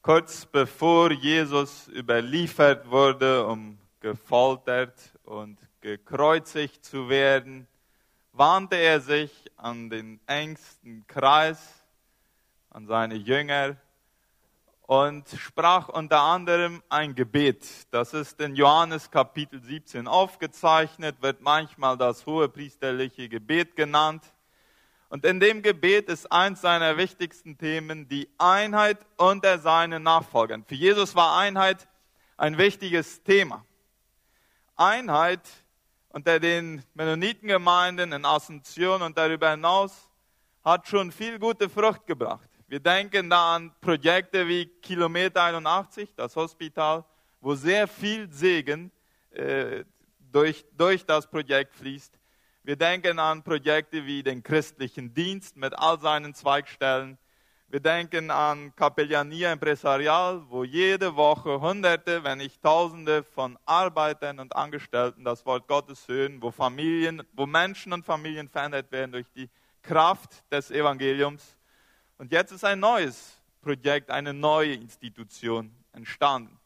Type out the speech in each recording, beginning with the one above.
Kurz bevor Jesus überliefert wurde, um gefoltert und gekreuzigt zu werden, wandte er sich an den engsten Kreis, an seine Jünger und sprach unter anderem ein Gebet. Das ist in Johannes Kapitel 17 aufgezeichnet, wird manchmal das hohe priesterliche Gebet genannt. Und in dem Gebet ist eins seiner wichtigsten Themen die Einheit unter seinen Nachfolgern. Für Jesus war Einheit ein wichtiges Thema. Einheit unter den Mennonitengemeinden in Asunción und darüber hinaus hat schon viel gute Frucht gebracht. Wir denken da an Projekte wie Kilometer 81, das Hospital, wo sehr viel Segen äh, durch, durch das Projekt fließt. Wir denken an Projekte wie den christlichen Dienst mit all seinen Zweigstellen. Wir denken an Capellania Empresarial, wo jede Woche Hunderte, wenn nicht Tausende von Arbeitern und Angestellten das Wort Gottes hören, wo Familien, wo Menschen und Familien verändert werden durch die Kraft des Evangeliums. Und jetzt ist ein neues Projekt, eine neue Institution entstanden.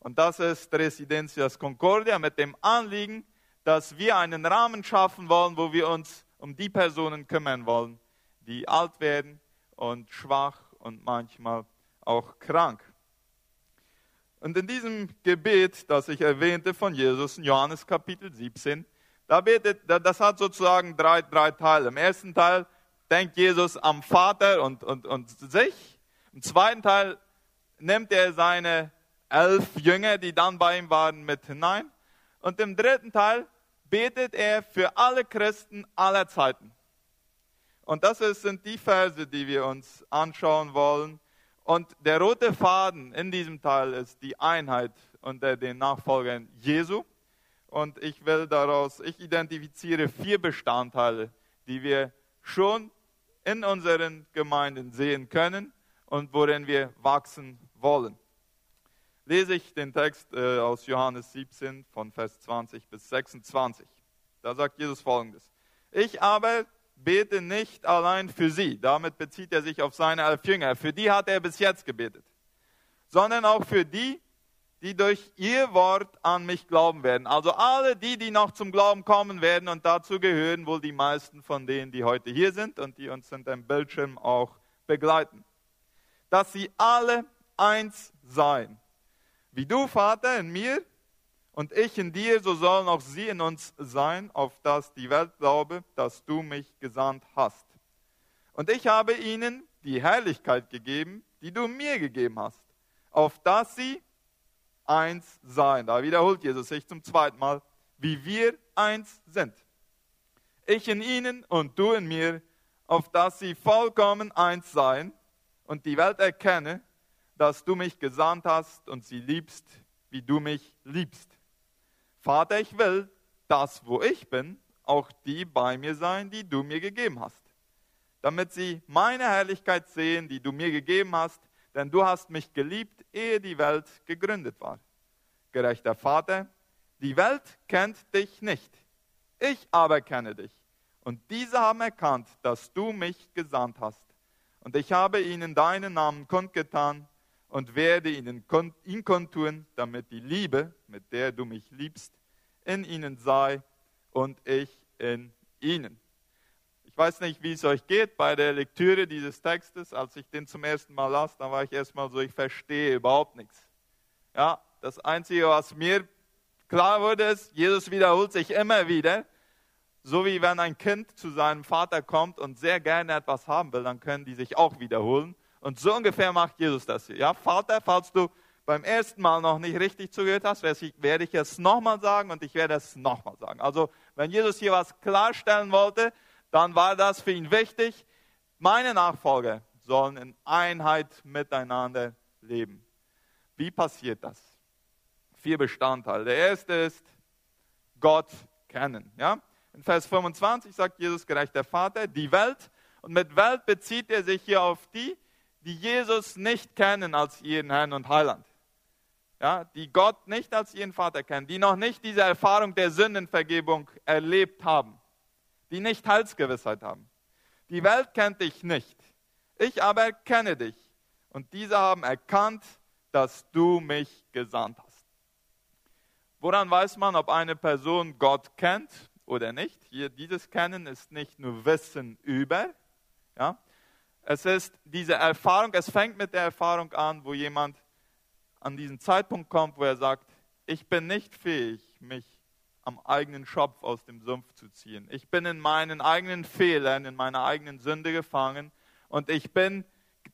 Und das ist Residencias Concordia mit dem Anliegen, dass wir einen Rahmen schaffen wollen, wo wir uns um die Personen kümmern wollen, die alt werden und schwach und manchmal auch krank. Und in diesem Gebet, das ich erwähnte von Jesus in Johannes Kapitel 17, da betet, das hat sozusagen drei, drei Teile. Im ersten Teil denkt Jesus am Vater und, und, und sich. Im zweiten Teil nimmt er seine elf Jünger, die dann bei ihm waren, mit hinein. Und im dritten Teil betet er für alle Christen aller Zeiten. Und das sind die Verse, die wir uns anschauen wollen. Und der rote Faden in diesem Teil ist die Einheit unter den Nachfolgern Jesu. Und ich will daraus, ich identifiziere vier Bestandteile, die wir schon in unseren Gemeinden sehen können und worin wir wachsen wollen. Lese ich den Text äh, aus Johannes 17 von Vers 20 bis 26. Da sagt Jesus folgendes. Ich aber bete nicht allein für sie. Damit bezieht er sich auf seine elf Jünger. Für die hat er bis jetzt gebetet. Sondern auch für die, die durch ihr Wort an mich glauben werden. Also alle die, die noch zum Glauben kommen werden und dazu gehören wohl die meisten von denen, die heute hier sind und die uns hinter dem Bildschirm auch begleiten. Dass sie alle eins seien. Wie du, Vater, in mir und ich in dir, so sollen auch sie in uns sein, auf dass die Welt glaube, dass du mich gesandt hast. Und ich habe ihnen die Herrlichkeit gegeben, die du mir gegeben hast, auf dass sie eins sein. Da wiederholt Jesus sich zum zweiten Mal, wie wir eins sind. Ich in ihnen und du in mir, auf dass sie vollkommen eins seien und die Welt erkenne, dass du mich gesandt hast und sie liebst, wie du mich liebst. Vater, ich will, dass wo ich bin, auch die bei mir sein, die du mir gegeben hast, damit sie meine Herrlichkeit sehen, die du mir gegeben hast, denn du hast mich geliebt, ehe die Welt gegründet war. Gerechter Vater, die Welt kennt dich nicht, ich aber kenne dich. Und diese haben erkannt, dass du mich gesandt hast. Und ich habe ihnen deinen Namen kundgetan und werde ihnen ihn kundtun, damit die Liebe, mit der du mich liebst, in ihnen sei und ich in ihnen weiß nicht, wie es euch geht bei der Lektüre dieses Textes. Als ich den zum ersten Mal las, dann war ich erstmal so, ich verstehe überhaupt nichts. Ja, das Einzige, was mir klar wurde, ist, Jesus wiederholt sich immer wieder. So wie wenn ein Kind zu seinem Vater kommt und sehr gerne etwas haben will, dann können die sich auch wiederholen. Und so ungefähr macht Jesus das hier. Ja, Vater, falls du beim ersten Mal noch nicht richtig zugehört hast, werde ich es nochmal sagen und ich werde es nochmal sagen. Also, wenn Jesus hier was klarstellen wollte, dann war das für ihn wichtig. Meine Nachfolger sollen in Einheit miteinander leben. Wie passiert das? Vier Bestandteile. Der erste ist Gott kennen. Ja? In Vers 25 sagt Jesus gerecht der Vater, die Welt. Und mit Welt bezieht er sich hier auf die, die Jesus nicht kennen als ihren Herrn und Heiland. Ja, die Gott nicht als ihren Vater kennen, die noch nicht diese Erfahrung der Sündenvergebung erlebt haben die nicht Heilsgewissheit haben. Die Welt kennt dich nicht, ich aber kenne dich. Und diese haben erkannt, dass du mich gesandt hast. Woran weiß man, ob eine Person Gott kennt oder nicht? Hier, dieses Kennen ist nicht nur Wissen über, ja? Es ist diese Erfahrung, es fängt mit der Erfahrung an, wo jemand an diesen Zeitpunkt kommt, wo er sagt, ich bin nicht fähig, mich am eigenen Schopf aus dem Sumpf zu ziehen. Ich bin in meinen eigenen Fehlern, in meiner eigenen Sünde gefangen und ich bin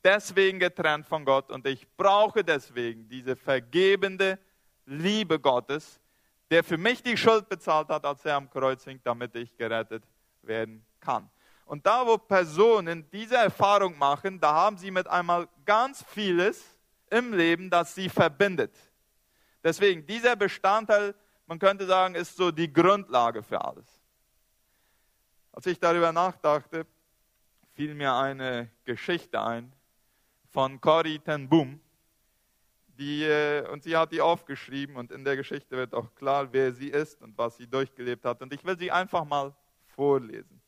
deswegen getrennt von Gott und ich brauche deswegen diese vergebende Liebe Gottes, der für mich die Schuld bezahlt hat, als er am Kreuz hing, damit ich gerettet werden kann. Und da, wo Personen diese Erfahrung machen, da haben sie mit einmal ganz vieles im Leben, das sie verbindet. Deswegen, dieser Bestandteil, man könnte sagen, ist so die Grundlage für alles. Als ich darüber nachdachte, fiel mir eine Geschichte ein von Cory ten Boom. Die, äh, und sie hat die aufgeschrieben und in der Geschichte wird auch klar, wer sie ist und was sie durchgelebt hat. Und ich will sie einfach mal vorlesen.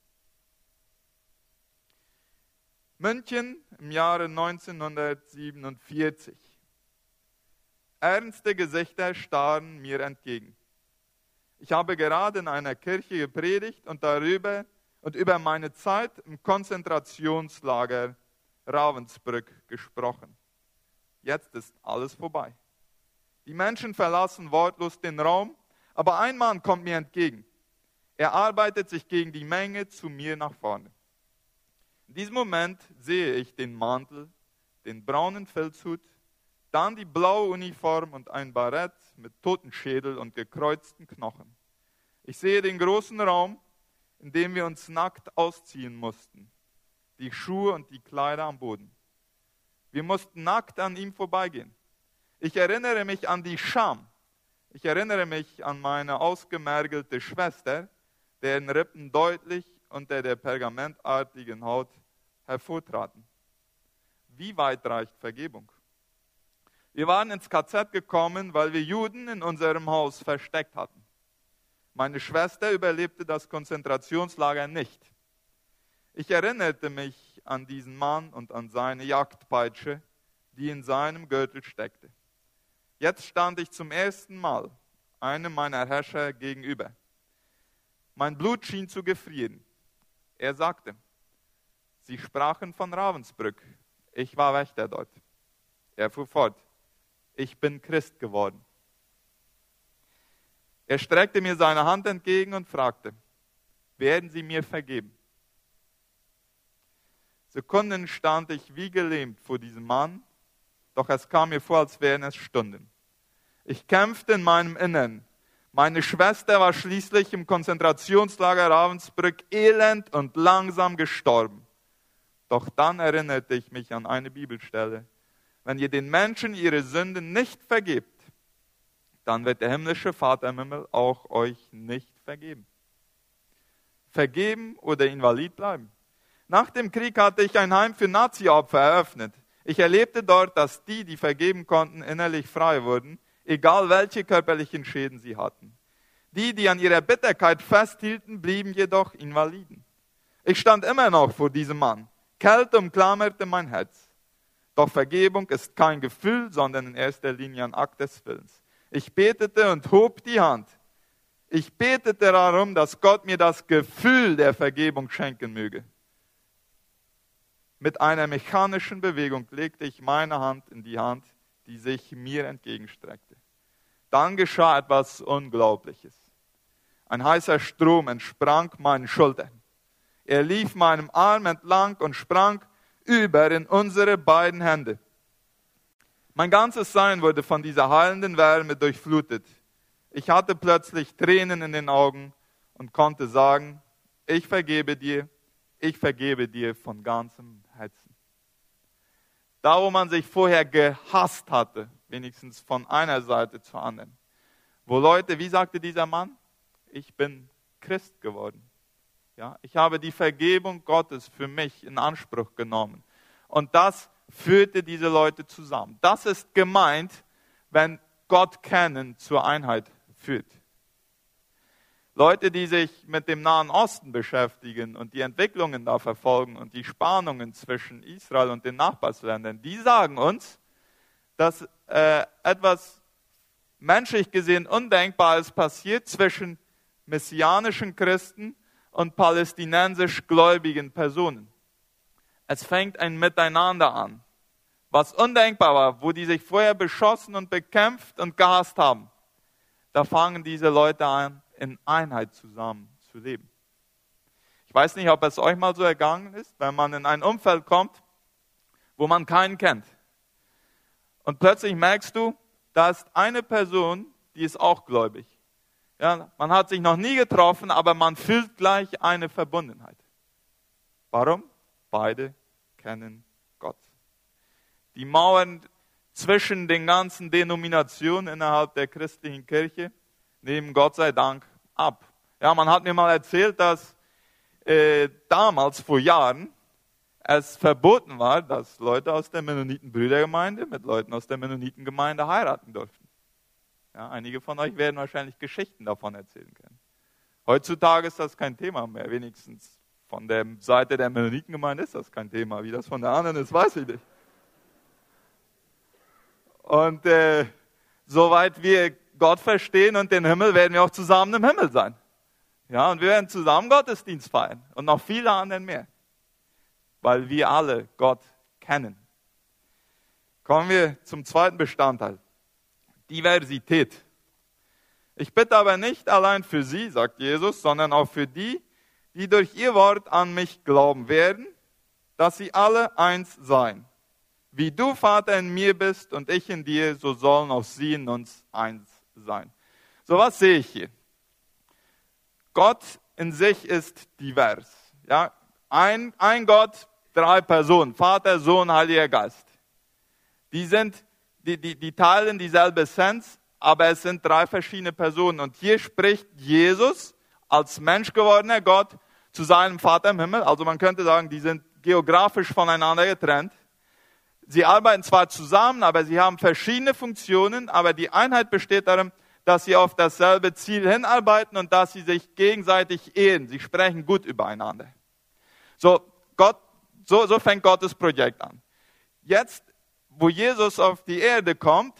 München im Jahre 1947. Ernste Gesichter starren mir entgegen. Ich habe gerade in einer Kirche gepredigt und darüber und über meine Zeit im Konzentrationslager Ravensbrück gesprochen. Jetzt ist alles vorbei. Die Menschen verlassen wortlos den Raum, aber ein Mann kommt mir entgegen. Er arbeitet sich gegen die Menge zu mir nach vorne. In diesem Moment sehe ich den Mantel, den braunen Filzhut, dann die blaue Uniform und ein Barett mit Totenschädel und gekreuzten Knochen. Ich sehe den großen Raum, in dem wir uns nackt ausziehen mussten, die Schuhe und die Kleider am Boden. Wir mussten nackt an ihm vorbeigehen. Ich erinnere mich an die Scham. Ich erinnere mich an meine ausgemergelte Schwester, deren Rippen deutlich unter der pergamentartigen Haut hervortraten. Wie weit reicht Vergebung? Wir waren ins KZ gekommen, weil wir Juden in unserem Haus versteckt hatten. Meine Schwester überlebte das Konzentrationslager nicht. Ich erinnerte mich an diesen Mann und an seine Jagdpeitsche, die in seinem Gürtel steckte. Jetzt stand ich zum ersten Mal einem meiner Herrscher gegenüber. Mein Blut schien zu gefrieren. Er sagte, Sie sprachen von Ravensbrück. Ich war Wächter dort. Er fuhr fort, ich bin Christ geworden. Er streckte mir seine Hand entgegen und fragte, werden Sie mir vergeben? Sekunden stand ich wie gelähmt vor diesem Mann, doch es kam mir vor, als wären es Stunden. Ich kämpfte in meinem Innern. Meine Schwester war schließlich im Konzentrationslager Ravensbrück elend und langsam gestorben. Doch dann erinnerte ich mich an eine Bibelstelle. Wenn ihr den Menschen ihre Sünden nicht vergebt, dann wird der himmlische Vater im Himmel auch euch nicht vergeben. Vergeben oder invalid bleiben. Nach dem Krieg hatte ich ein Heim für Nazi-Opfer eröffnet. Ich erlebte dort, dass die, die vergeben konnten, innerlich frei wurden, egal welche körperlichen Schäden sie hatten. Die, die an ihrer Bitterkeit festhielten, blieben jedoch Invaliden. Ich stand immer noch vor diesem Mann. Kälte umklammerte mein Herz. Doch Vergebung ist kein Gefühl, sondern in erster Linie ein Akt des Willens. Ich betete und hob die Hand. Ich betete darum, dass Gott mir das Gefühl der Vergebung schenken möge. Mit einer mechanischen Bewegung legte ich meine Hand in die Hand, die sich mir entgegenstreckte. Dann geschah etwas Unglaubliches. Ein heißer Strom entsprang meinen Schultern. Er lief meinem Arm entlang und sprang über in unsere beiden Hände. Mein ganzes Sein wurde von dieser heilenden Wärme durchflutet. Ich hatte plötzlich Tränen in den Augen und konnte sagen, ich vergebe dir, ich vergebe dir von ganzem Herzen. Da, wo man sich vorher gehasst hatte, wenigstens von einer Seite zur anderen, wo Leute, wie sagte dieser Mann, ich bin Christ geworden. Ja, ich habe die Vergebung Gottes für mich in Anspruch genommen. Und das führte diese Leute zusammen. Das ist gemeint, wenn Gott kennen zur Einheit führt. Leute, die sich mit dem Nahen Osten beschäftigen und die Entwicklungen da verfolgen und die Spannungen zwischen Israel und den Nachbarsländern, die sagen uns, dass äh, etwas menschlich gesehen Undenkbares passiert zwischen messianischen Christen und palästinensisch gläubigen Personen. Es fängt ein Miteinander an, was undenkbar war, wo die sich vorher beschossen und bekämpft und gehasst haben. Da fangen diese Leute an, in Einheit zusammen zu leben. Ich weiß nicht, ob es euch mal so ergangen ist, wenn man in ein Umfeld kommt, wo man keinen kennt. Und plötzlich merkst du, da ist eine Person, die ist auch gläubig. Ja, man hat sich noch nie getroffen, aber man fühlt gleich eine Verbundenheit. Warum? Beide kennen Gott. Die Mauern zwischen den ganzen Denominationen innerhalb der christlichen Kirche nehmen Gott sei Dank ab. Ja, man hat mir mal erzählt, dass äh, damals vor Jahren es verboten war, dass Leute aus der Mennoniten-Brüdergemeinde mit Leuten aus der Mennonitengemeinde heiraten durften. Ja, einige von euch werden wahrscheinlich Geschichten davon erzählen können. Heutzutage ist das kein Thema mehr, wenigstens von der Seite der Mennonitengemeinde ist das kein Thema. Wie das von der anderen ist, weiß ich nicht. Und äh, soweit wir Gott verstehen und den Himmel, werden wir auch zusammen im Himmel sein. Ja, und wir werden zusammen Gottesdienst feiern und noch viele andere mehr, weil wir alle Gott kennen. Kommen wir zum zweiten Bestandteil, Diversität. Ich bitte aber nicht allein für sie, sagt Jesus, sondern auch für die, die durch ihr Wort an mich glauben werden, dass sie alle eins seien. Wie du, Vater, in mir bist und ich in dir, so sollen auch sie in uns eins sein. So, was sehe ich hier? Gott in sich ist divers. Ja, ein, ein Gott, drei Personen, Vater, Sohn, Heiliger Geist. Die sind, die, die, die teilen dieselbe Essenz, aber es sind drei verschiedene Personen. Und hier spricht Jesus als Mensch gewordener Gott zu seinem Vater im Himmel. Also man könnte sagen, die sind geografisch voneinander getrennt. Sie arbeiten zwar zusammen, aber sie haben verschiedene Funktionen, aber die Einheit besteht darin, dass sie auf dasselbe Ziel hinarbeiten und dass sie sich gegenseitig ehren. Sie sprechen gut übereinander. So, Gott, so, so fängt Gottes Projekt an. Jetzt, wo Jesus auf die Erde kommt,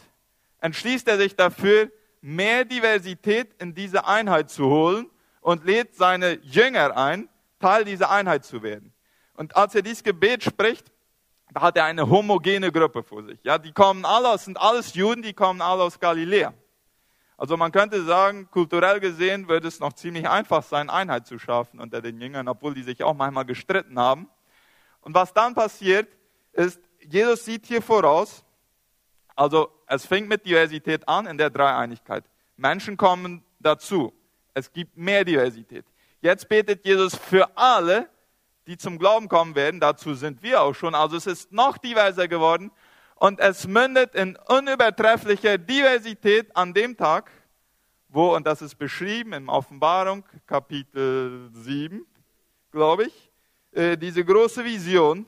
entschließt er sich dafür, mehr Diversität in diese Einheit zu holen und lädt seine Jünger ein, Teil dieser Einheit zu werden. Und als er dieses Gebet spricht, da hat er eine homogene Gruppe vor sich. Ja, die kommen alle aus, sind alles Juden, die kommen alle aus Galiläa. Also man könnte sagen, kulturell gesehen würde es noch ziemlich einfach sein, Einheit zu schaffen unter den Jüngern, obwohl die sich auch manchmal gestritten haben. Und was dann passiert, ist, Jesus sieht hier voraus, also es fängt mit Diversität an in der Dreieinigkeit. Menschen kommen dazu. Es gibt mehr Diversität. Jetzt betet Jesus für alle, die zum Glauben kommen werden. Dazu sind wir auch schon. Also es ist noch diverser geworden. Und es mündet in unübertrefflicher Diversität an dem Tag, wo, und das ist beschrieben in Offenbarung Kapitel 7, glaube ich, äh, diese große Vision,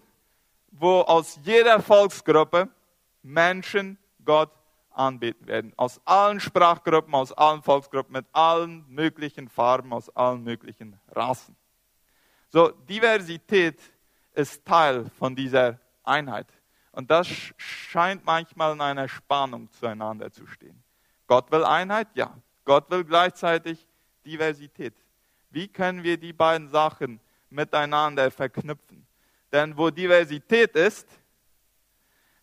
wo aus jeder Volksgruppe Menschen Gott anbeten werden. Aus allen Sprachgruppen, aus allen Volksgruppen, mit allen möglichen Farben, aus allen möglichen Rassen. So, Diversität ist Teil von dieser Einheit. Und das scheint manchmal in einer Spannung zueinander zu stehen. Gott will Einheit, ja. Gott will gleichzeitig Diversität. Wie können wir die beiden Sachen miteinander verknüpfen? Denn wo Diversität ist,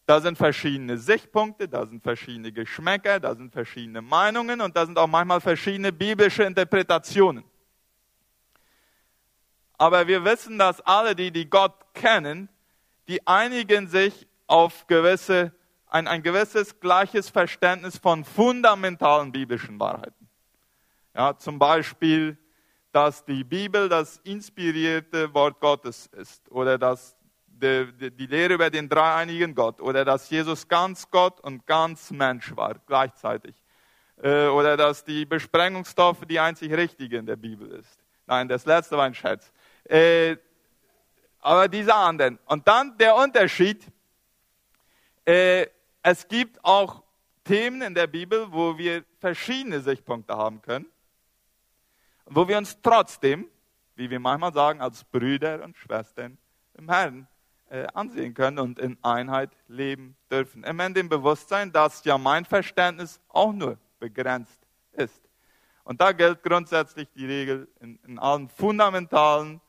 da sind verschiedene Sichtpunkte, da sind verschiedene Geschmäcker, da sind verschiedene Meinungen und da sind auch manchmal verschiedene biblische Interpretationen. Aber wir wissen, dass alle, die, die Gott kennen, die einigen sich auf gewisse, ein, ein gewisses gleiches Verständnis von fundamentalen biblischen Wahrheiten. Ja, zum Beispiel, dass die Bibel das inspirierte Wort Gottes ist oder dass die, die, die Lehre über den dreieinigen Gott oder dass Jesus ganz Gott und ganz Mensch war gleichzeitig äh, oder dass die Besprengungsstoffe die einzig richtige in der Bibel ist. Nein, das letzte war ein Scherz. Äh, aber diese anderen. Und dann der Unterschied. Äh, es gibt auch Themen in der Bibel, wo wir verschiedene Sichtpunkte haben können. Wo wir uns trotzdem, wie wir manchmal sagen, als Brüder und Schwestern im Herrn äh, ansehen können und in Einheit leben dürfen. Immer in dem Bewusstsein, dass ja mein Verständnis auch nur begrenzt ist. Und da gilt grundsätzlich die Regel in, in allen fundamentalen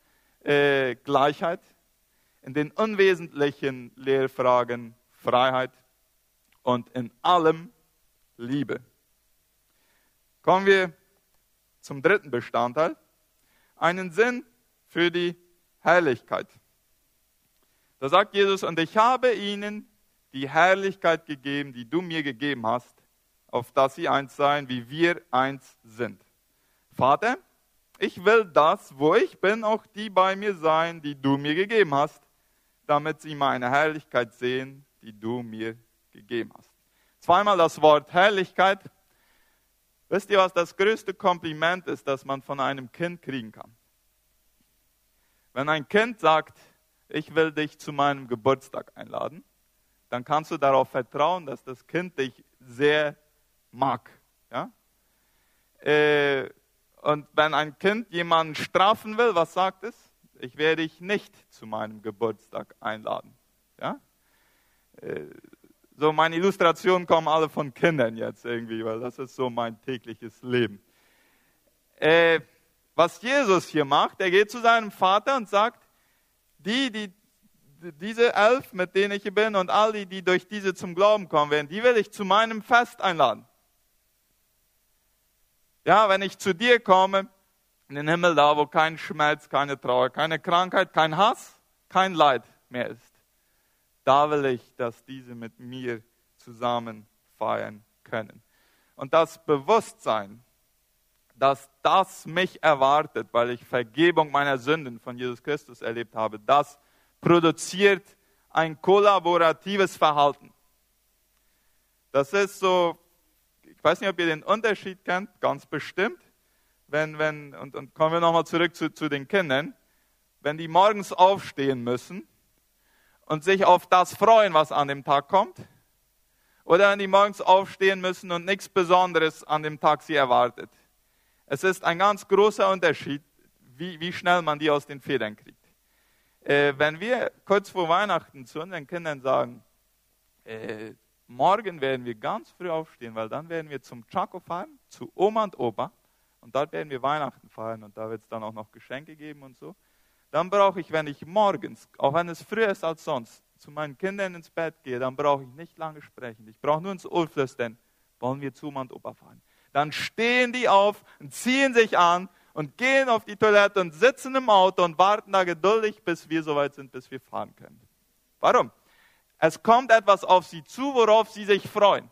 äh, Gleichheit, in den unwesentlichen Lehrfragen Freiheit und in allem Liebe. Kommen wir zum dritten Bestandteil, einen Sinn für die Herrlichkeit. Da sagt Jesus, und ich habe ihnen die Herrlichkeit gegeben, die du mir gegeben hast, auf dass sie eins seien, wie wir eins sind. Vater, ich will das, wo ich bin, auch die bei mir sein, die du mir gegeben hast, damit sie meine Herrlichkeit sehen, die du mir gegeben hast. Zweimal das Wort Herrlichkeit. Wisst ihr, was das größte Kompliment ist, das man von einem Kind kriegen kann? Wenn ein Kind sagt, ich will dich zu meinem Geburtstag einladen, dann kannst du darauf vertrauen, dass das Kind dich sehr mag. Ja? Äh, und wenn ein Kind jemanden strafen will, was sagt es? Ich werde dich nicht zu meinem Geburtstag einladen. Ja? So, meine Illustrationen kommen alle von Kindern jetzt irgendwie, weil das ist so mein tägliches Leben. Äh, was Jesus hier macht, er geht zu seinem Vater und sagt, die, die, diese elf, mit denen ich hier bin und all die, die durch diese zum Glauben kommen werden, die will ich zu meinem Fest einladen. Ja, wenn ich zu dir komme, in den Himmel da, wo kein Schmerz, keine Trauer, keine Krankheit, kein Hass, kein Leid mehr ist, da will ich, dass diese mit mir zusammen feiern können. Und das Bewusstsein, dass das mich erwartet, weil ich Vergebung meiner Sünden von Jesus Christus erlebt habe, das produziert ein kollaboratives Verhalten. Das ist so ich weiß nicht, ob ihr den Unterschied kennt, ganz bestimmt. Wenn, wenn, und, und kommen wir nochmal zurück zu, zu den Kindern. Wenn die morgens aufstehen müssen und sich auf das freuen, was an dem Tag kommt, oder wenn die morgens aufstehen müssen und nichts Besonderes an dem Tag sie erwartet. Es ist ein ganz großer Unterschied, wie, wie schnell man die aus den Federn kriegt. Äh, wenn wir kurz vor Weihnachten zu unseren Kindern sagen, äh, morgen werden wir ganz früh aufstehen, weil dann werden wir zum Chaco fahren, zu Oma und Opa. Und dort werden wir Weihnachten feiern und da wird es dann auch noch Geschenke geben und so. Dann brauche ich, wenn ich morgens, auch wenn es früher ist als sonst, zu meinen Kindern ins Bett gehe, dann brauche ich nicht lange sprechen. Ich brauche nur ins Ohr flüstern, wollen wir zu Oma und Opa fahren. Dann stehen die auf und ziehen sich an und gehen auf die Toilette und sitzen im Auto und warten da geduldig, bis wir soweit sind, bis wir fahren können. Warum? Es kommt etwas auf sie zu, worauf sie sich freuen.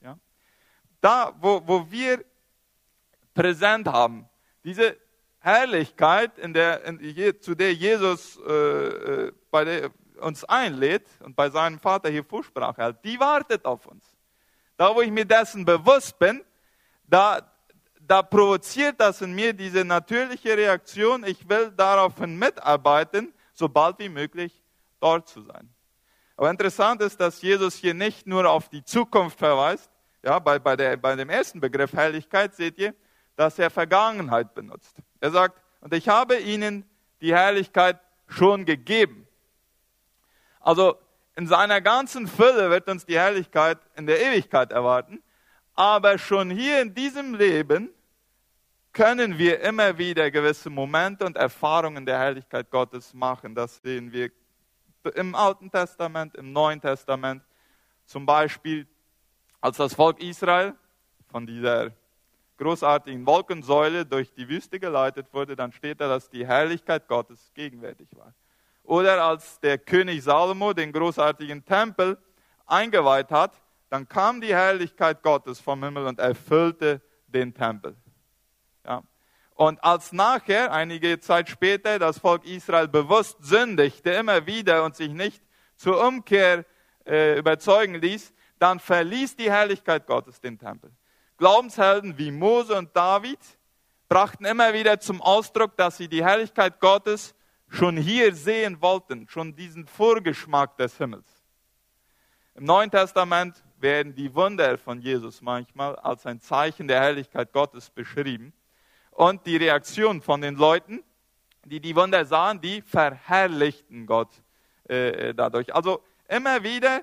Ja? Da, wo, wo wir präsent haben, diese Herrlichkeit, in der, in, zu der Jesus äh, äh, bei der, uns einlädt und bei seinem Vater hier Vorsprache hält, die wartet auf uns. Da, wo ich mir dessen bewusst bin, da, da provoziert das in mir diese natürliche Reaktion, ich will daraufhin mitarbeiten, sobald wie möglich dort zu sein. Aber interessant ist, dass Jesus hier nicht nur auf die Zukunft verweist. Ja, bei, bei, der, bei dem ersten Begriff Herrlichkeit seht ihr, dass er Vergangenheit benutzt. Er sagt, und ich habe ihnen die Herrlichkeit schon gegeben. Also in seiner ganzen Fülle wird uns die Herrlichkeit in der Ewigkeit erwarten. Aber schon hier in diesem Leben können wir immer wieder gewisse Momente und Erfahrungen der Herrlichkeit Gottes machen. Das sehen wir im Alten Testament, im Neuen Testament. Zum Beispiel, als das Volk Israel von dieser großartigen Wolkensäule durch die Wüste geleitet wurde, dann steht da, dass die Herrlichkeit Gottes gegenwärtig war. Oder als der König Salomo den großartigen Tempel eingeweiht hat, dann kam die Herrlichkeit Gottes vom Himmel und erfüllte den Tempel. Ja. Und als nachher, einige Zeit später, das Volk Israel bewusst sündigte, immer wieder und sich nicht zur Umkehr äh, überzeugen ließ, dann verließ die Herrlichkeit Gottes den Tempel. Glaubenshelden wie Mose und David brachten immer wieder zum Ausdruck, dass sie die Herrlichkeit Gottes schon hier sehen wollten, schon diesen Vorgeschmack des Himmels. Im Neuen Testament werden die Wunder von Jesus manchmal als ein Zeichen der Herrlichkeit Gottes beschrieben. Und die Reaktion von den Leuten, die die Wunder sahen, die verherrlichten Gott äh, dadurch. Also immer wieder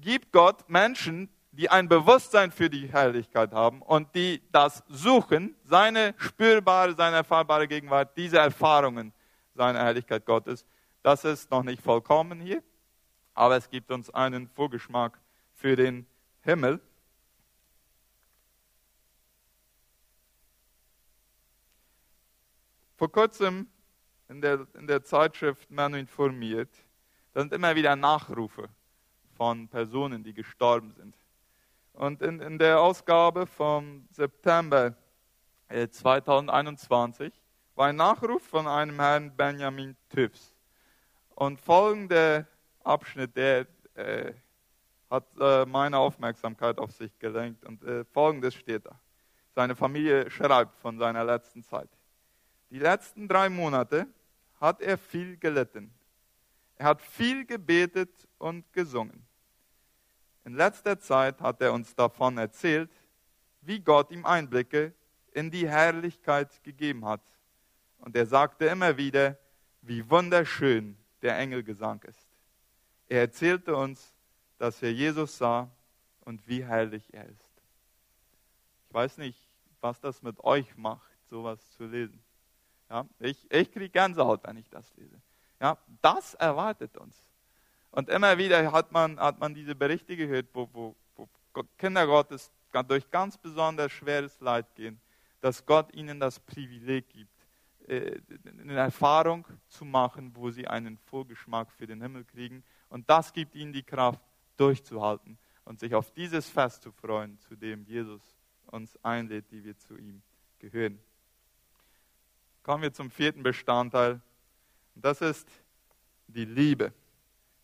gibt Gott Menschen, die ein Bewusstsein für die Herrlichkeit haben und die das suchen, seine spürbare, seine erfahrbare Gegenwart, diese Erfahrungen seiner Herrlichkeit Gottes. Das ist noch nicht vollkommen hier, aber es gibt uns einen Vorgeschmack für den Himmel. Vor kurzem in der, in der Zeitschrift Man informiert, da sind immer wieder Nachrufe von Personen, die gestorben sind. Und in, in der Ausgabe vom September 2021 äh, war ein Nachruf von einem Herrn Benjamin Tüfs. Und folgender Abschnitt, der äh, hat äh, meine Aufmerksamkeit auf sich gelenkt. Und äh, folgendes steht da. Seine Familie schreibt von seiner letzten Zeit. Die letzten drei Monate hat er viel gelitten. Er hat viel gebetet und gesungen. In letzter Zeit hat er uns davon erzählt, wie Gott ihm Einblicke in die Herrlichkeit gegeben hat. Und er sagte immer wieder, wie wunderschön der Engelgesang ist. Er erzählte uns, dass er Jesus sah und wie herrlich er ist. Ich weiß nicht, was das mit euch macht, sowas zu lesen. Ja, ich ich kriege Gänsehaut, wenn ich das lese. Ja, das erwartet uns. Und immer wieder hat man, hat man diese Berichte gehört, wo, wo, wo Kinder Gottes durch ganz besonders schweres Leid gehen, dass Gott ihnen das Privileg gibt, äh, eine Erfahrung zu machen, wo sie einen Vorgeschmack für den Himmel kriegen. Und das gibt ihnen die Kraft, durchzuhalten und sich auf dieses Fest zu freuen, zu dem Jesus uns einlädt, die wir zu ihm gehören. Kommen wir zum vierten Bestandteil. Das ist die Liebe.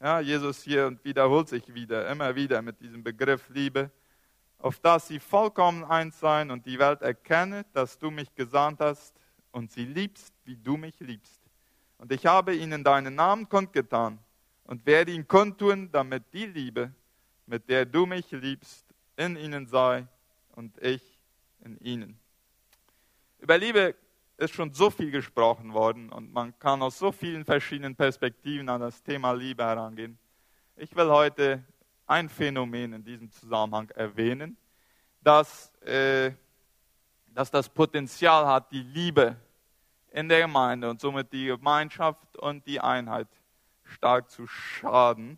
Ja, Jesus hier und wiederholt sich wieder, immer wieder mit diesem Begriff Liebe, auf dass sie vollkommen eins sein und die Welt erkenne, dass du mich gesandt hast und sie liebst, wie du mich liebst. Und ich habe ihnen deinen Namen kundgetan und werde ihn kundtun, damit die Liebe, mit der du mich liebst, in ihnen sei und ich in ihnen. Über Liebe ist schon so viel gesprochen worden und man kann aus so vielen verschiedenen Perspektiven an das Thema Liebe herangehen. Ich will heute ein Phänomen in diesem Zusammenhang erwähnen, das, äh, dass das Potenzial hat, die Liebe in der Gemeinde und somit die Gemeinschaft und die Einheit stark zu schaden.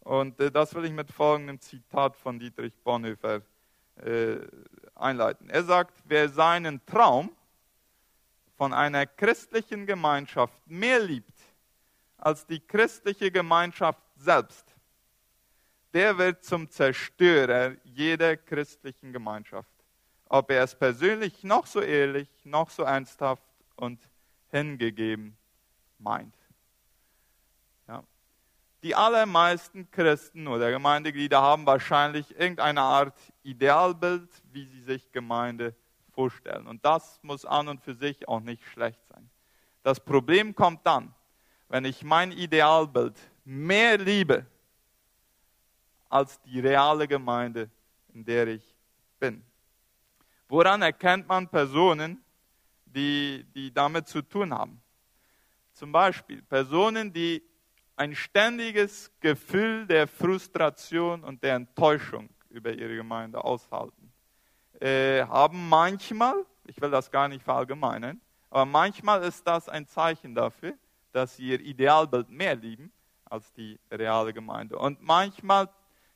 Und äh, das will ich mit folgendem Zitat von Dietrich Bonhoeffer äh, einleiten. Er sagt, wer seinen Traum von einer christlichen Gemeinschaft mehr liebt als die christliche Gemeinschaft selbst, der wird zum Zerstörer jeder christlichen Gemeinschaft. Ob er es persönlich noch so ehrlich, noch so ernsthaft und hingegeben meint. Ja. Die allermeisten Christen oder Gemeindeglieder haben wahrscheinlich irgendeine Art Idealbild, wie sie sich Gemeinde vorstellen. Und das muss an und für sich auch nicht schlecht sein. Das Problem kommt dann, wenn ich mein Idealbild mehr liebe als die reale Gemeinde, in der ich bin. Woran erkennt man Personen, die, die damit zu tun haben? Zum Beispiel Personen, die ein ständiges Gefühl der Frustration und der Enttäuschung über ihre Gemeinde aushalten äh, haben manchmal, ich will das gar nicht verallgemeinern, aber manchmal ist das ein Zeichen dafür, dass sie ihr Idealbild mehr lieben als die reale Gemeinde. Und manchmal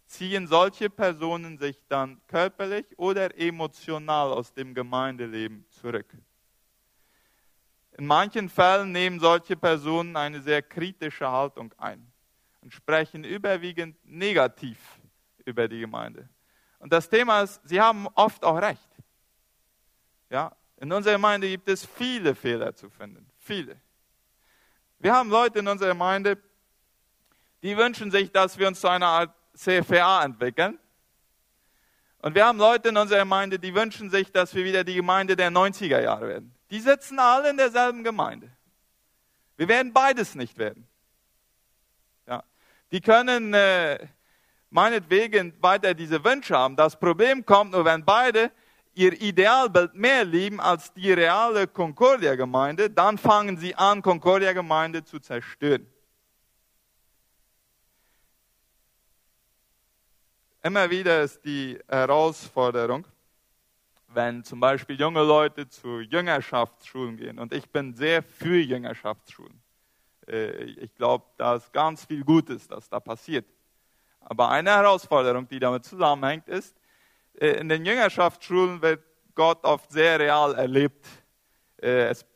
ziehen solche Personen sich dann körperlich oder emotional aus dem Gemeindeleben zurück. In manchen Fällen nehmen solche Personen eine sehr kritische Haltung ein und sprechen überwiegend negativ über die Gemeinde. Und das Thema ist, sie haben oft auch recht. Ja, in unserer Gemeinde gibt es viele Fehler zu finden. Viele. Wir haben Leute in unserer Gemeinde, die wünschen sich, dass wir uns zu einer Art CFA entwickeln. Und wir haben Leute in unserer Gemeinde, die wünschen sich, dass wir wieder die Gemeinde der 90er Jahre werden. Die sitzen alle in derselben Gemeinde. Wir werden beides nicht werden. Ja. Die können äh, meinetwegen weiter diese Wünsche haben. Das Problem kommt nur, wenn beide ihr Idealbild mehr lieben als die reale Concordia-Gemeinde, dann fangen sie an, Concordia-Gemeinde zu zerstören. Immer wieder ist die Herausforderung, wenn zum Beispiel junge Leute zu Jüngerschaftsschulen gehen, und ich bin sehr für Jüngerschaftsschulen. Äh, ich glaube, da ist ganz viel Gutes, das da passiert. Aber eine Herausforderung, die damit zusammenhängt, ist, äh, in den Jüngerschaftsschulen wird Gott oft sehr real erlebt. Äh, es,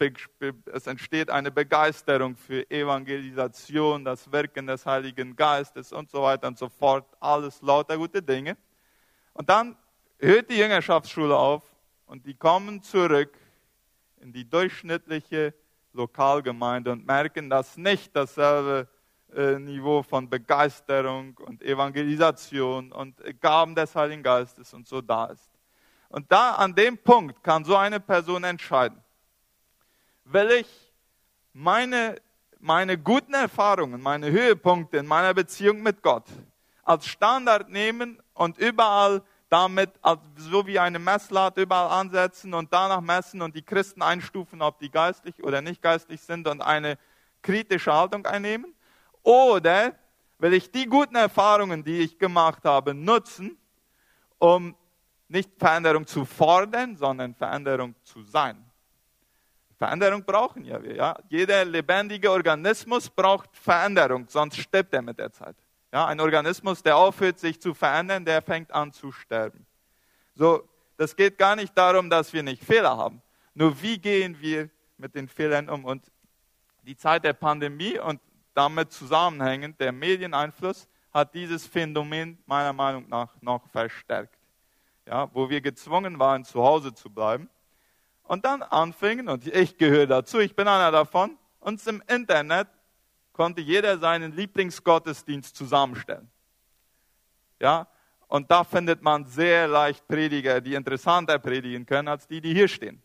es, entsteht eine Begeisterung für Evangelisation, das Wirken des Heiligen Geistes und so weiter und so fort. Alles lauter gute Dinge. Und dann hört die Jüngerschaftsschule auf und die kommen zurück in die durchschnittliche Lokalgemeinde und merken, dass nicht dasselbe Niveau von Begeisterung und Evangelisation und Gaben des Heiligen Geistes und so da ist. Und da an dem Punkt kann so eine Person entscheiden, will ich meine, meine guten Erfahrungen, meine Höhepunkte in meiner Beziehung mit Gott als Standard nehmen und überall damit so wie eine Messlatte überall ansetzen und danach messen und die Christen einstufen, ob die geistlich oder nicht geistlich sind und eine kritische Haltung einnehmen? Oder will ich die guten Erfahrungen, die ich gemacht habe, nutzen, um nicht Veränderung zu fordern, sondern Veränderung zu sein? Veränderung brauchen ja wir. Ja? Jeder lebendige Organismus braucht Veränderung, sonst stirbt er mit der Zeit. Ja, ein Organismus, der aufhört, sich zu verändern, der fängt an zu sterben. So, das geht gar nicht darum, dass wir nicht Fehler haben. Nur wie gehen wir mit den Fehlern um? Und die Zeit der Pandemie und damit zusammenhängend der Medieneinfluss hat dieses Phänomen meiner Meinung nach noch verstärkt. Ja, wo wir gezwungen waren, zu Hause zu bleiben. Und dann anfingen, und ich gehöre dazu, ich bin einer davon, uns im Internet konnte jeder seinen Lieblingsgottesdienst zusammenstellen. Ja, und da findet man sehr leicht Prediger, die interessanter predigen können als die, die hier stehen.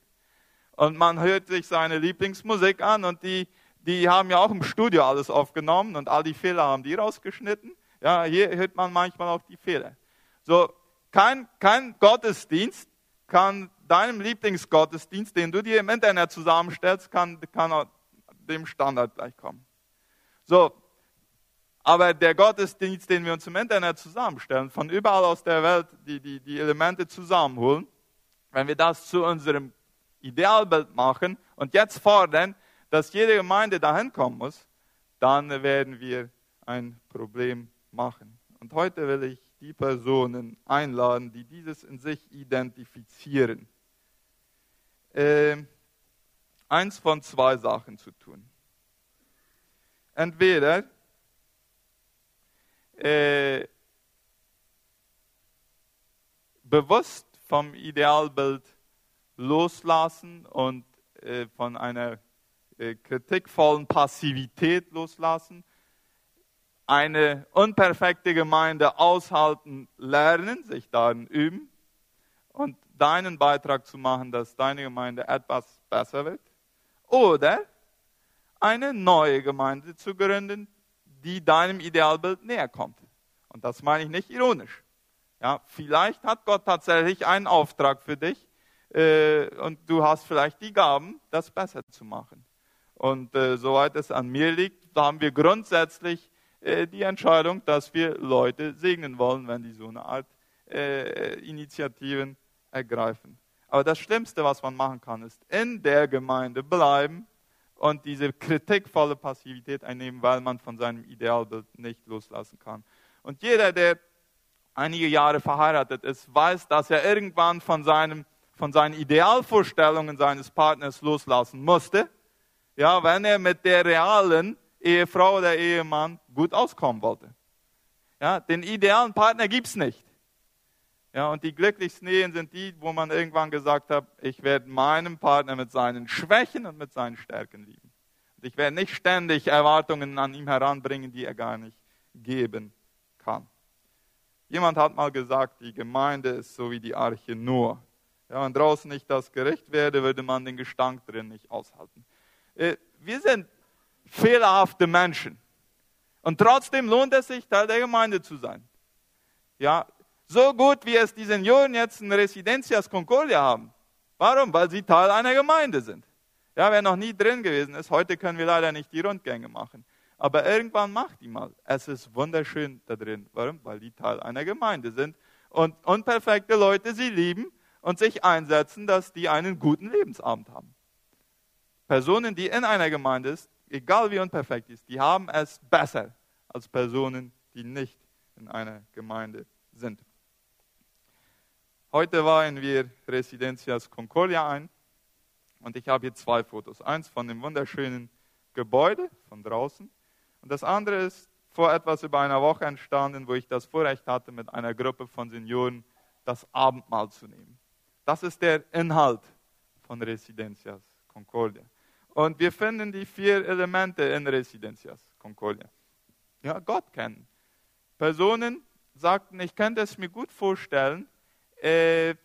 Und man hört sich seine Lieblingsmusik an und die, die haben ja auch im Studio alles aufgenommen und all die Fehler haben die rausgeschnitten. Ja, hier hört man manchmal auch die Fehler. So, kein, kein Gottesdienst kann deinem Lieblingsgottesdienst, den du dir im Internet zusammenstellst, kann, kann dem Standard gleich kommen. So, aber der Gottesdienst, den wir uns im Internet zusammenstellen, von überall aus der Welt die, die, die Elemente zusammenholen, wenn wir das zu unserem Idealbild machen und jetzt fordern, dass jede Gemeinde dahin kommen muss, dann werden wir ein Problem machen. Und heute will ich die Personen einladen, die dieses in sich identifizieren. Äh, eins von zwei Sachen zu tun entweder äh, bewusst vom Idealbild loslassen und äh, von einer kritikvollen Passivität loslassen, eine unperfekte Gemeinde aushalten, lernen, sich darin üben und deinen Beitrag zu machen, dass deine Gemeinde etwas besser wird. Oder eine neue Gemeinde zu gründen, die deinem Idealbild näher kommt. Und das meine ich nicht ironisch. Ja, vielleicht hat Gott tatsächlich einen Auftrag für dich äh, und du hast vielleicht die Gaben, das besser zu machen. Und äh, soweit es an mir liegt, haben wir grundsätzlich äh, die Entscheidung, dass wir Leute segnen wollen, wenn die so eine Art äh, Initiativen ergreifen. Aber das Schlimmste, was man machen kann, ist in der Gemeinde bleiben und diese kritikvolle Passivität einnehmen, weil man von seinem Idealbild nicht loslassen kann. Und jeder, der einige Jahre verheiratet ist, weiß, dass er irgendwann von, seinem, von seinen Idealvorstellungen seines Partners loslassen musste, ja, wenn er mit der realen Ehefrau oder Ehemann gut auskommen wollte. Ja, den idealen Partner gibt es nicht. Ja, und die glücklichsten Ehen sind die, wo man irgendwann gesagt hat, ich werde meinen Partner mit seinen Schwächen und mit seinen Stärken lieben. Und ich werde nicht ständig Erwartungen an ihm heranbringen, die er gar nicht geben kann. Jemand hat mal gesagt, die Gemeinde ist so wie die Arche. Ja, wenn draußen nicht das Gericht werde, würde man den Gestank drin nicht aushalten. Äh, wir sind fehlerhafte Menschen. Und trotzdem lohnt es sich, Teil der Gemeinde zu sein. Ja, So gut, wie es die Senioren jetzt in Residencias Concordia haben. Warum? Weil sie Teil einer Gemeinde sind. Ja, wer noch nie drin gewesen ist, heute können wir leider nicht die Rundgänge machen. Aber irgendwann macht die mal. Es ist wunderschön da drin. Warum? Weil die Teil einer Gemeinde sind und unperfekte Leute sie lieben und sich einsetzen, dass die einen guten Lebensabend haben. Personen, die in einer Gemeinde sind, egal wie unperfekt ist, die haben es besser als Personen, die nicht in einer Gemeinde sind. Heute waren wir Residencias Concordia ein und ich habe hier zwei Fotos. Eins von dem wunderschönen Gebäude von draußen und das andere ist vor etwas über einer Woche entstanden, wo ich das Vorrecht hatte, mit einer Gruppe von Senioren das Abendmahl zu nehmen. Das ist der Inhalt von Residencias Concordia. Und wir finden die vier Elemente in Residencias Concordia. Ja, Gott kennen. Personen sagten, ich könnte es mir gut vorstellen, äh,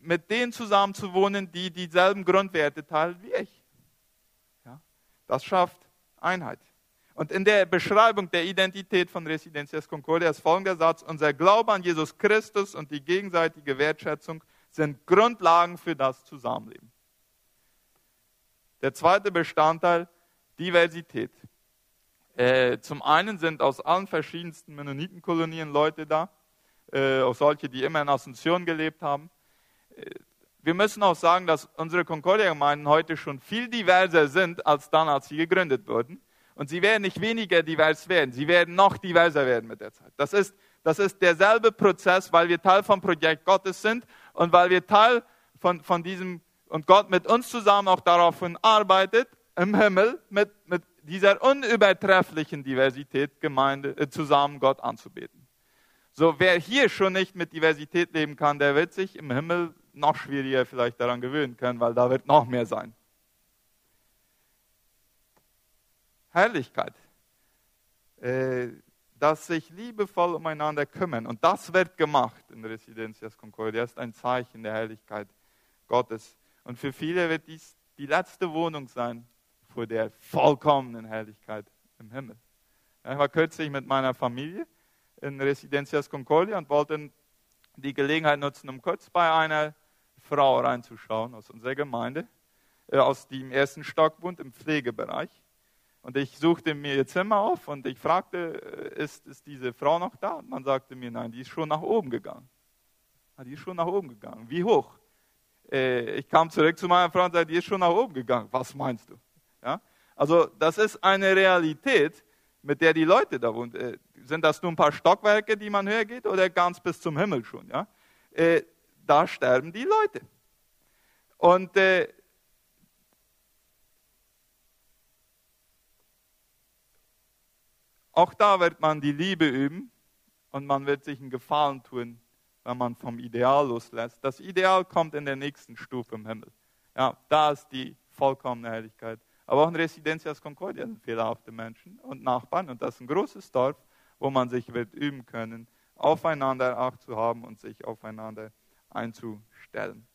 mit denen zusammen zu wohnen, die dieselben Grundwerte teilen wie ich. Ja, das schafft Einheit. Und in der Beschreibung der Identität von Residencias Concordia ist folgender Satz, unser Glaube an Jesus Christus und die gegenseitige Wertschätzung sind Grundlagen für das Zusammenleben. Der zweite Bestandteil, Diversität. Äh, zum einen sind aus allen verschiedensten Mennonitenkolonien Leute da, äh, auch solche, die immer in Asunción gelebt haben. Äh, wir müssen auch sagen, dass unsere Concordia-Gemeinden heute schon viel diverser sind als dann, als sie gegründet wurden. Und sie werden nicht weniger divers werden, sie werden noch diverser werden mit der Zeit. Das ist, das ist derselbe Prozess, weil wir Teil vom Projekt Gottes sind und weil wir Teil von, von diesem und Gott mit uns zusammen auch daraufhin arbeitet, im Himmel mit, mit dieser unübertrefflichen Diversität Gemeinde, äh, zusammen Gott anzubeten. So, wer hier schon nicht mit Diversität leben kann, der wird sich im Himmel noch schwieriger vielleicht daran gewöhnen können, weil da wird noch mehr sein. Herrlichkeit. Äh, dass sich liebevoll umeinander kümmern. Und das wird gemacht in Residencias Concordia. Das ist ein Zeichen der Herrlichkeit Gottes. Und für viele wird dies die letzte Wohnung sein vor der vollkommenen Herrlichkeit im Himmel. Ich war kürzlich mit meiner Familie in Residencias Concordia und wollte die Gelegenheit nutzen, um kurz bei einer Frau reinzuschauen aus unserer Gemeinde, äh, aus dem ersten Stock wohnt im Pflegebereich. Und ich suchte mir ihr Zimmer auf und ich fragte, äh, ist, ist diese Frau noch da? Und man sagte mir, nein, die ist schon nach oben gegangen. Ah, die ist schon nach oben gegangen. Wie hoch? Äh, ich kam zurück zu meiner Frau und sagte, die ist schon nach oben gegangen. Was meinst du? Ja? Also das ist eine Realität, mit der die Leute da wohnen. Äh, sind das nur ein paar Stockwerke, die man höher geht oder ganz bis zum Himmel schon? Ja? Äh, da sterben die Leute. Und äh, auch da wird man die Liebe üben und man wird sich einen Gefallen tun wenn man vom Ideal loslässt. Das Ideal kommt in der nächsten Stufe im Himmel. Ja, da ist die vollkommene Herrlichkeit. Aber auch in Residencias Concordia sind fehlerhafte Menschen und Nachbarn. Und das ist ein großes Dorf, wo man sich wird üben können, aufeinander Acht zu haben und sich aufeinander einzustellen.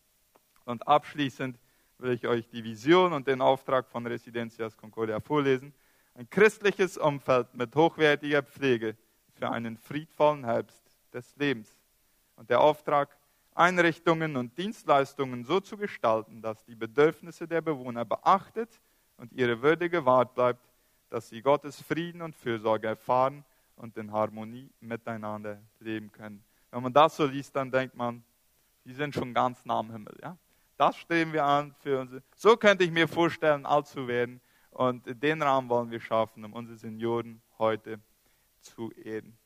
Und abschließend will ich euch die Vision und den Auftrag von Residencias Concordia vorlesen. Ein christliches Umfeld mit hochwertiger Pflege für einen friedvollen Herbst des Lebens. Und der Auftrag, Einrichtungen und Dienstleistungen so zu gestalten, dass die Bedürfnisse der Bewohner beachtet und ihre Würde gewahrt bleibt, dass sie Gottes Frieden und Fürsorge erfahren und in Harmonie miteinander leben können. Wenn man das so liest, dann denkt man, die sind schon ganz nah am Himmel. Ja? Das streben wir an für unsere. So könnte ich mir vorstellen, alt zu werden. Und den Rahmen wollen wir schaffen, um unsere Senioren heute zu ehren.